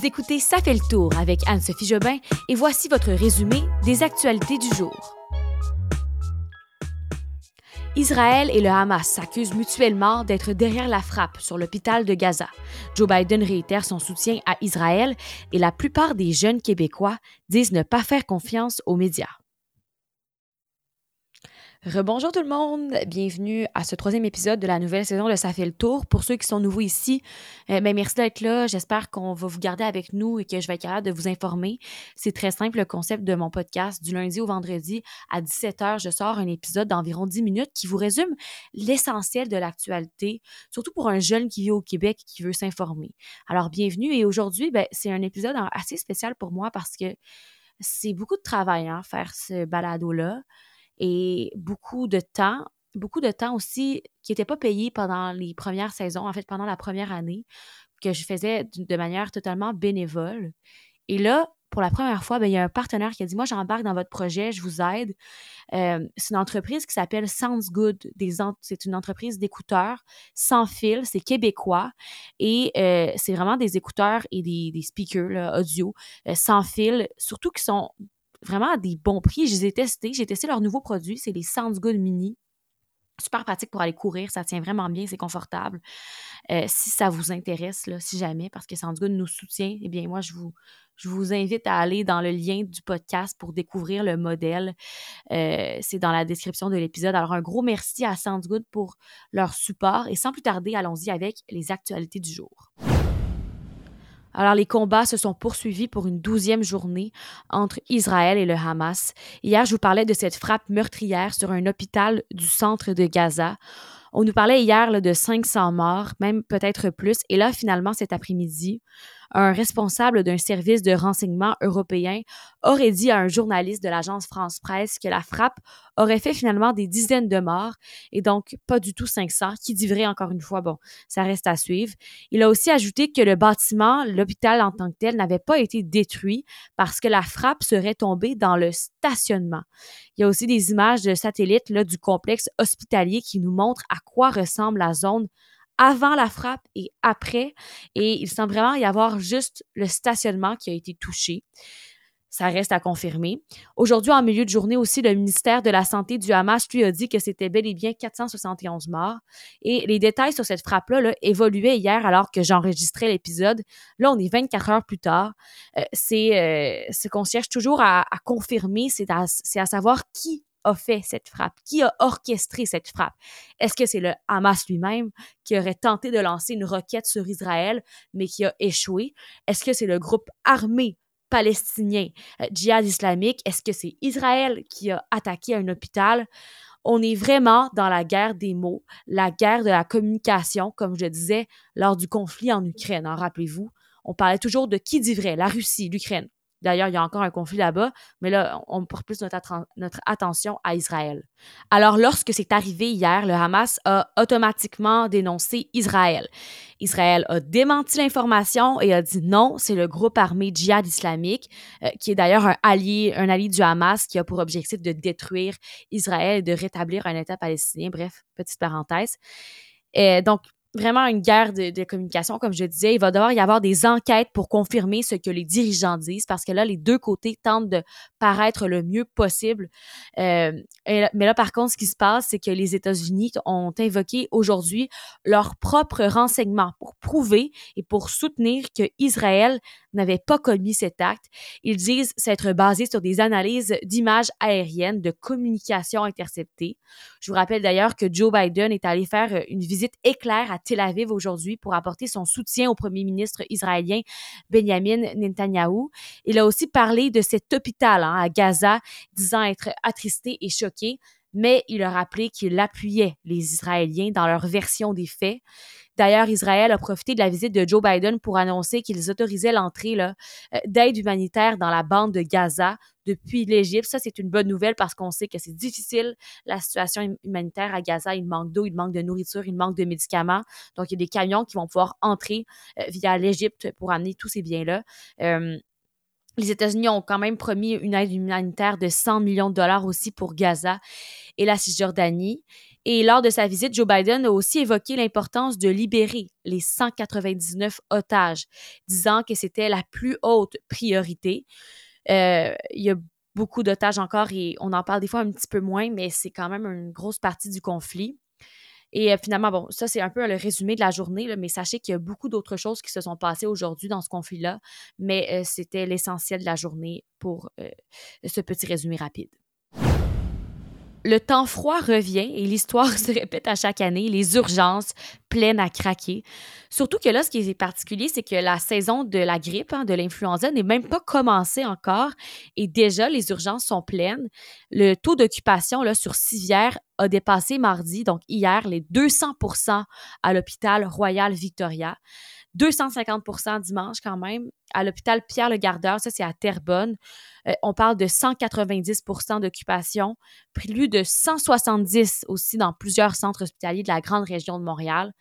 Vous écoutez Ça fait le tour avec Anne-Sophie Jobin et voici votre résumé des actualités du jour. Israël et le Hamas s'accusent mutuellement d'être derrière la frappe sur l'hôpital de Gaza. Joe Biden réitère son soutien à Israël et la plupart des jeunes Québécois disent ne pas faire confiance aux médias. Rebonjour tout le monde, bienvenue à ce troisième épisode de la nouvelle saison de Ça fait le tour. Pour ceux qui sont nouveaux ici, euh, ben, merci d'être là. J'espère qu'on va vous garder avec nous et que je vais être capable de vous informer. C'est très simple le concept de mon podcast. Du lundi au vendredi à 17h, je sors un épisode d'environ 10 minutes qui vous résume l'essentiel de l'actualité, surtout pour un jeune qui vit au Québec et qui veut s'informer. Alors bienvenue et aujourd'hui, ben, c'est un épisode assez spécial pour moi parce que c'est beaucoup de travail, hein, faire ce balado-là et beaucoup de temps, beaucoup de temps aussi qui n'était pas payé pendant les premières saisons, en fait pendant la première année, que je faisais de manière totalement bénévole. Et là, pour la première fois, ben, il y a un partenaire qui a dit Moi, j'embarque dans votre projet, je vous aide. Euh, c'est une entreprise qui s'appelle Sounds Good. c'est une entreprise d'écouteurs sans fil, c'est québécois. Et euh, c'est vraiment des écouteurs et des, speakers audio euh, sans fil, surtout qui sont vraiment à des bons prix. Je les ai testés. J'ai testé leur nouveau produit, c'est les Sounds Mini. Super pratique pour aller courir, ça tient vraiment bien, c'est confortable. Euh, si ça vous intéresse, là, si jamais, parce que Sounds nous soutient, eh bien, moi, je vous, je vous invite à aller dans le lien du podcast pour découvrir le modèle. Euh, c'est dans la description de l'épisode. Alors, un gros merci à Sounds pour leur support. Et sans plus tarder, allons-y avec les actualités du jour. Alors, les combats se sont poursuivis pour une douzième journée entre Israël et le Hamas. Hier, je vous parlais de cette frappe meurtrière sur un hôpital du centre de Gaza. On nous parlait hier de 500 morts, même peut-être plus. Et là, finalement, cet après-midi, un responsable d'un service de renseignement européen aurait dit à un journaliste de l'agence France-Presse que la frappe aurait fait finalement des dizaines de morts et donc pas du tout 500, qui dit vrai encore une fois, bon, ça reste à suivre. Il a aussi ajouté que le bâtiment, l'hôpital en tant que tel, n'avait pas été détruit parce que la frappe serait tombée dans le stationnement. Il y a aussi des images de satellites là, du complexe hospitalier qui nous montrent à quoi ressemble la zone avant la frappe et après. Et il semble vraiment y avoir juste le stationnement qui a été touché. Ça reste à confirmer. Aujourd'hui, en milieu de journée aussi, le ministère de la Santé du Hamas lui a dit que c'était bel et bien 471 morts. Et les détails sur cette frappe-là évoluaient hier alors que j'enregistrais l'épisode. Là, on est 24 heures plus tard. Euh, c'est euh, ce qu'on cherche toujours à, confirmer, c'est à, à savoir qui a fait cette frappe? Qui a orchestré cette frappe? Est-ce que c'est le Hamas lui-même qui aurait tenté de lancer une roquette sur Israël, mais qui a échoué? Est-ce que c'est le groupe armé palestinien euh, djihad islamique? Est-ce que c'est Israël qui a attaqué un hôpital? On est vraiment dans la guerre des mots, la guerre de la communication, comme je disais lors du conflit en Ukraine. Hein, rappelez-vous, on parlait toujours de qui dit vrai, la Russie, l'Ukraine. D'ailleurs, il y a encore un conflit là-bas, mais là, on porte plus notre, attention à Israël. Alors, lorsque c'est arrivé hier, le Hamas a automatiquement dénoncé Israël. Israël a démenti l'information et a dit non, c'est le groupe armé djihad islamique, euh, qui est d'ailleurs un allié, du Hamas qui a pour objectif de détruire Israël et de rétablir un État palestinien. Bref, petite parenthèse. Donc, vraiment une guerre de, communication, comme je disais. Il va devoir y avoir des enquêtes pour confirmer ce que les dirigeants disent, parce que là, les deux côtés tentent de paraître le mieux possible. Euh, mais là, par contre, ce qui se passe, c'est que les États-Unis ont invoqué aujourd'hui leurs propres renseignements pour prouver et pour soutenir que Israël n'avait pas commis cet acte. Ils disent s'être basés sur des analyses d'images aériennes de communication interceptées. Je vous rappelle d'ailleurs que Joe Biden est allé faire une visite éclair à Tel Aviv aujourd'hui pour apporter son soutien au premier ministre israélien Benjamin Netanyahu. Il a aussi parlé de cet hôpital hein, à Gaza, disant être attristé et choqué mais il a rappelé qu'il appuyait les Israéliens dans leur version des faits. D'ailleurs, Israël a profité de la visite de Joe Biden pour annoncer qu'ils autorisaient l'entrée euh, d'aide humanitaire dans la bande de Gaza depuis l'Égypte. Ça, c'est une bonne nouvelle parce qu'on sait que c'est difficile la situation humanitaire à Gaza. Il manque d'eau, il manque de nourriture, il manque de médicaments. Donc, il y a des camions qui vont pouvoir entrer euh, via l'Égypte pour amener tous ces biens-là. Euh, les États-Unis ont quand même promis une aide humanitaire de 100 millions de dollars aussi pour Gaza et la Cisjordanie. Et lors de sa visite, Joe Biden a aussi évoqué l'importance de libérer les 199 otages, disant que c'était la plus haute priorité. Euh, il y a beaucoup d'otages encore et on en parle des fois un petit peu moins, mais c'est quand même une grosse partie du conflit. Et euh, finalement, bon, ça, c'est un peu le résumé de la journée, mais sachez qu'il y a beaucoup d'autres choses qui se sont passées aujourd'hui dans ce conflit-là, mais euh, c'était l'essentiel de la journée pour ce petit résumé rapide le temps froid revient et l'histoire se répète à chaque année, les urgences pleines à craquer. Surtout que là, ce qui est particulier, c'est que la saison de la grippe, hein, de l'influenza, n'est même pas commencée encore et déjà les urgences sont pleines. Le taux d'occupation sur civière a dépassé mardi, donc hier, les 200% à l'hôpital Royal Victoria. 250% dimanche quand même. À l'hôpital Pierre-le-Gardeur, ça c'est à Terrebonne, euh, on parle de 190% d'occupation, plus de 170 aussi dans plusieurs centres hospitaliers de la grande région de Montréal.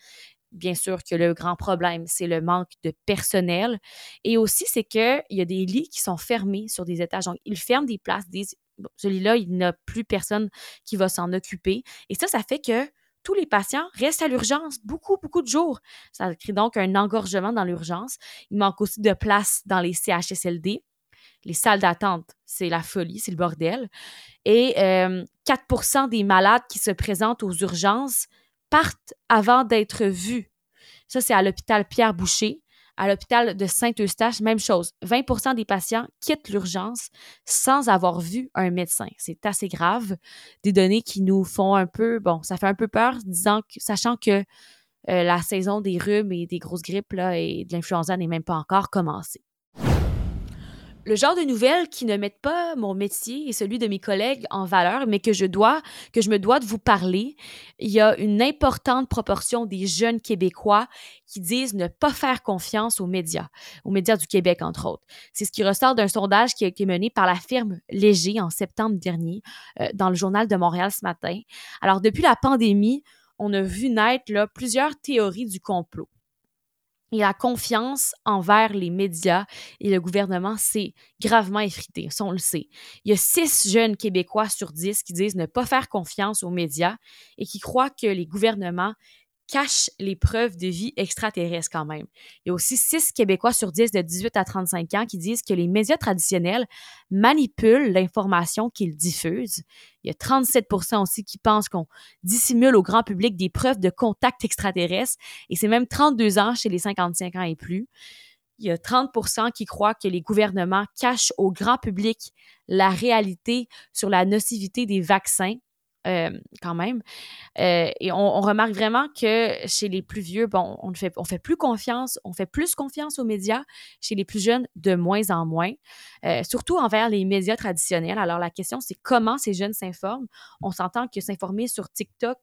Bien sûr que le grand problème, c'est le manque de personnel. Et aussi, c'est qu'il y a des lits qui sont fermés sur des étages. Donc, ils ferment des places, disent, celui-là, il n'y a plus personne qui va s'en occuper. Et ça, ça fait que tous les patients restent à l'urgence beaucoup, beaucoup de jours. Ça crée donc un engorgement dans l'urgence. Il manque aussi de place dans les CHSLD. Les salles d'attente, c'est la folie, c'est le bordel. Et 4% euh, des malades qui se présentent aux urgences partent avant d'être vus. Ça, c'est à l'hôpital Pierre Boucher. À l'hôpital de Saint-Eustache, même chose. 20% des patients quittent l'urgence sans avoir vu un médecin. C'est assez grave. Des données qui nous font un peu, bon, ça fait un peu peur, disant sachant que euh, la saison des rhumes et des grosses grippes et de l'influenza n'est même pas encore commencée le genre de nouvelles qui ne mettent pas mon métier et celui de mes collègues en valeur, mais que je dois, que je me dois de vous parler. Il y a une importante proportion des jeunes Québécois qui disent ne pas faire confiance aux médias, aux médias du Québec, entre autres. C'est ce qui ressort d'un sondage qui a été mené par la firme Léger en septembre dernier euh, dans le Journal de Montréal ce matin. Alors, depuis la pandémie, on a vu naître plusieurs théories du complot et la confiance envers les médias et le gouvernement s'est gravement effritée, ça on le sait. Il y a six jeunes Québécois sur dix qui disent ne pas faire confiance aux médias et qui croient que les gouvernements cache les preuves de vie extraterrestre quand même. Il y a aussi 6 Québécois sur 10 de 18 à 35 ans qui disent que les médias traditionnels manipulent l'information qu'ils diffusent. Il y a 37% aussi qui pensent qu'on dissimule au grand public des preuves de contact extraterrestre et c'est même 32 ans chez les 55 ans et plus. Il y a 30% qui croient que les gouvernements cachent au grand public la réalité sur la nocivité des vaccins euh, quand même. Euh, et on, remarque vraiment que chez les plus vieux, bon, on fait, on fait plus confiance, on fait plus confiance aux médias. Chez les plus jeunes, de moins en moins, euh, surtout envers les médias traditionnels. Alors la question, c'est comment ces jeunes s'informent. On s'entend que s'informer sur TikTok,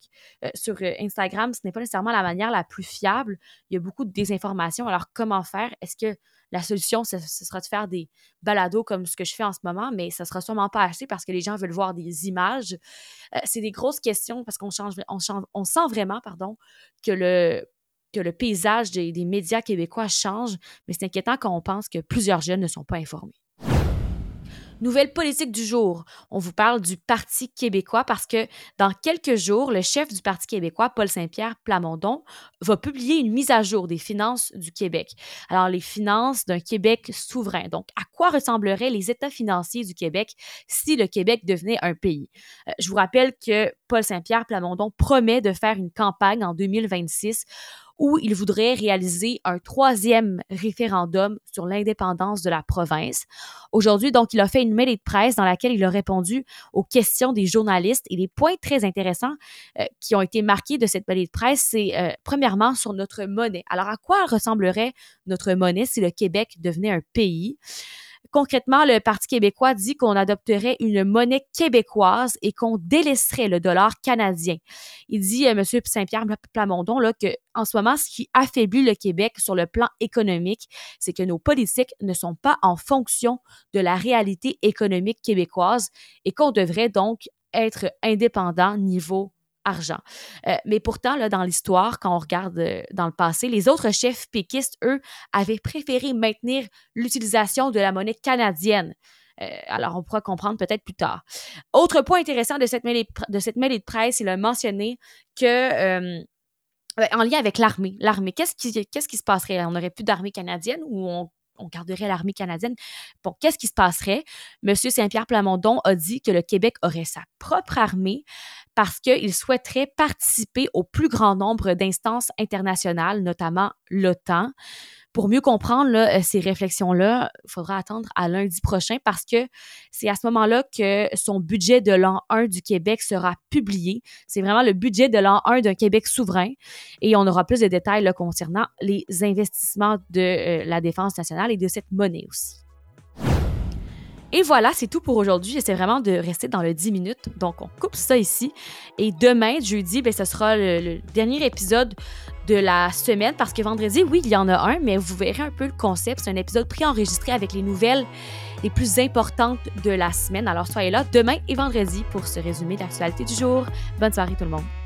sur Instagram, ce n'est pas nécessairement la manière la plus fiable. Il y a beaucoup de désinformation. Alors comment faire? Est-ce que la solution, ce, sera de faire des balados comme ce que je fais en ce moment, mais ça sera sûrement pas assez parce que les gens veulent voir des images. Euh, c'est des grosses questions parce qu'on change, on, sent vraiment, pardon, que le que le paysage des, des médias québécois change, mais c'est inquiétant quand on pense que plusieurs jeunes ne sont pas informés. Nouvelle politique du jour. On vous parle du Parti québécois parce que dans quelques jours, le chef du Parti québécois, Paul Saint-Pierre Plamondon, va publier une mise à jour des finances du Québec. Alors, les finances d'un Québec souverain. Donc, à quoi ressembleraient les états financiers du Québec si le Québec devenait un pays? Euh, je vous rappelle que Paul Saint-Pierre Plamondon promet de faire une campagne en 2026 où il voudrait réaliser un troisième référendum sur l'indépendance de la province. Aujourd'hui, donc, il a fait une mêlée de presse dans laquelle il a répondu aux questions des journalistes et les points très intéressants euh, qui ont été marqués de cette mêlée de presse, c'est euh, premièrement sur notre monnaie. Alors, à quoi ressemblerait notre monnaie si le Québec devenait un pays? Concrètement, le Parti québécois dit qu'on adopterait une monnaie québécoise et qu'on délaisserait le dollar canadien. Il dit, euh, M. Saint-Pierre Plamondon, là, que en ce moment, ce qui affaiblit le Québec sur le plan économique, c'est que nos politiques ne sont pas en fonction de la réalité économique québécoise et qu'on devrait donc être indépendant niveau argent. Euh, mais pourtant, là, dans l'histoire, quand on regarde euh, dans le passé, les autres chefs péquistes, eux, avaient préféré maintenir l'utilisation de la monnaie canadienne. alors, on pourra comprendre peut-être plus tard. Autre point intéressant de cette mêlée de, cette mêlée de presse, il a mentionné que en lien avec l'armée. L'armée, qu'est-ce qui, qu'est-ce qui se passerait? On n'aurait plus d'armée canadienne ou on, garderait l'armée canadienne? Bon, qu'est-ce qui se passerait? Monsieur Saint-Pierre Plamondon a dit que le Québec aurait sa propre armée parce qu'il souhaiterait participer au plus grand nombre d'instances internationales, notamment l'OTAN pour mieux comprendre euh, ces réflexions-là, il faudra attendre à lundi prochain parce que c'est à ce moment-là que son budget de l'an 1 du Québec sera publié. C'est vraiment le budget de l'an 1 d'un Québec souverain et on aura plus de détails concernant les investissements de euh, la défense nationale et de cette monnaie aussi. Et voilà, c'est tout pour aujourd'hui. J'essaie vraiment de rester dans le 10 minutes. Donc, on coupe ça ici. Et demain, jeudi, ben, ce sera le, dernier épisode de la semaine parce que vendredi, oui, il y en a un, mais vous verrez un peu le concept. C'est un épisode préenregistré avec les nouvelles les plus importantes de la semaine. Alors, soyez là demain et vendredi pour ce résumé de l'actualité du jour. Bonne soirée tout le monde.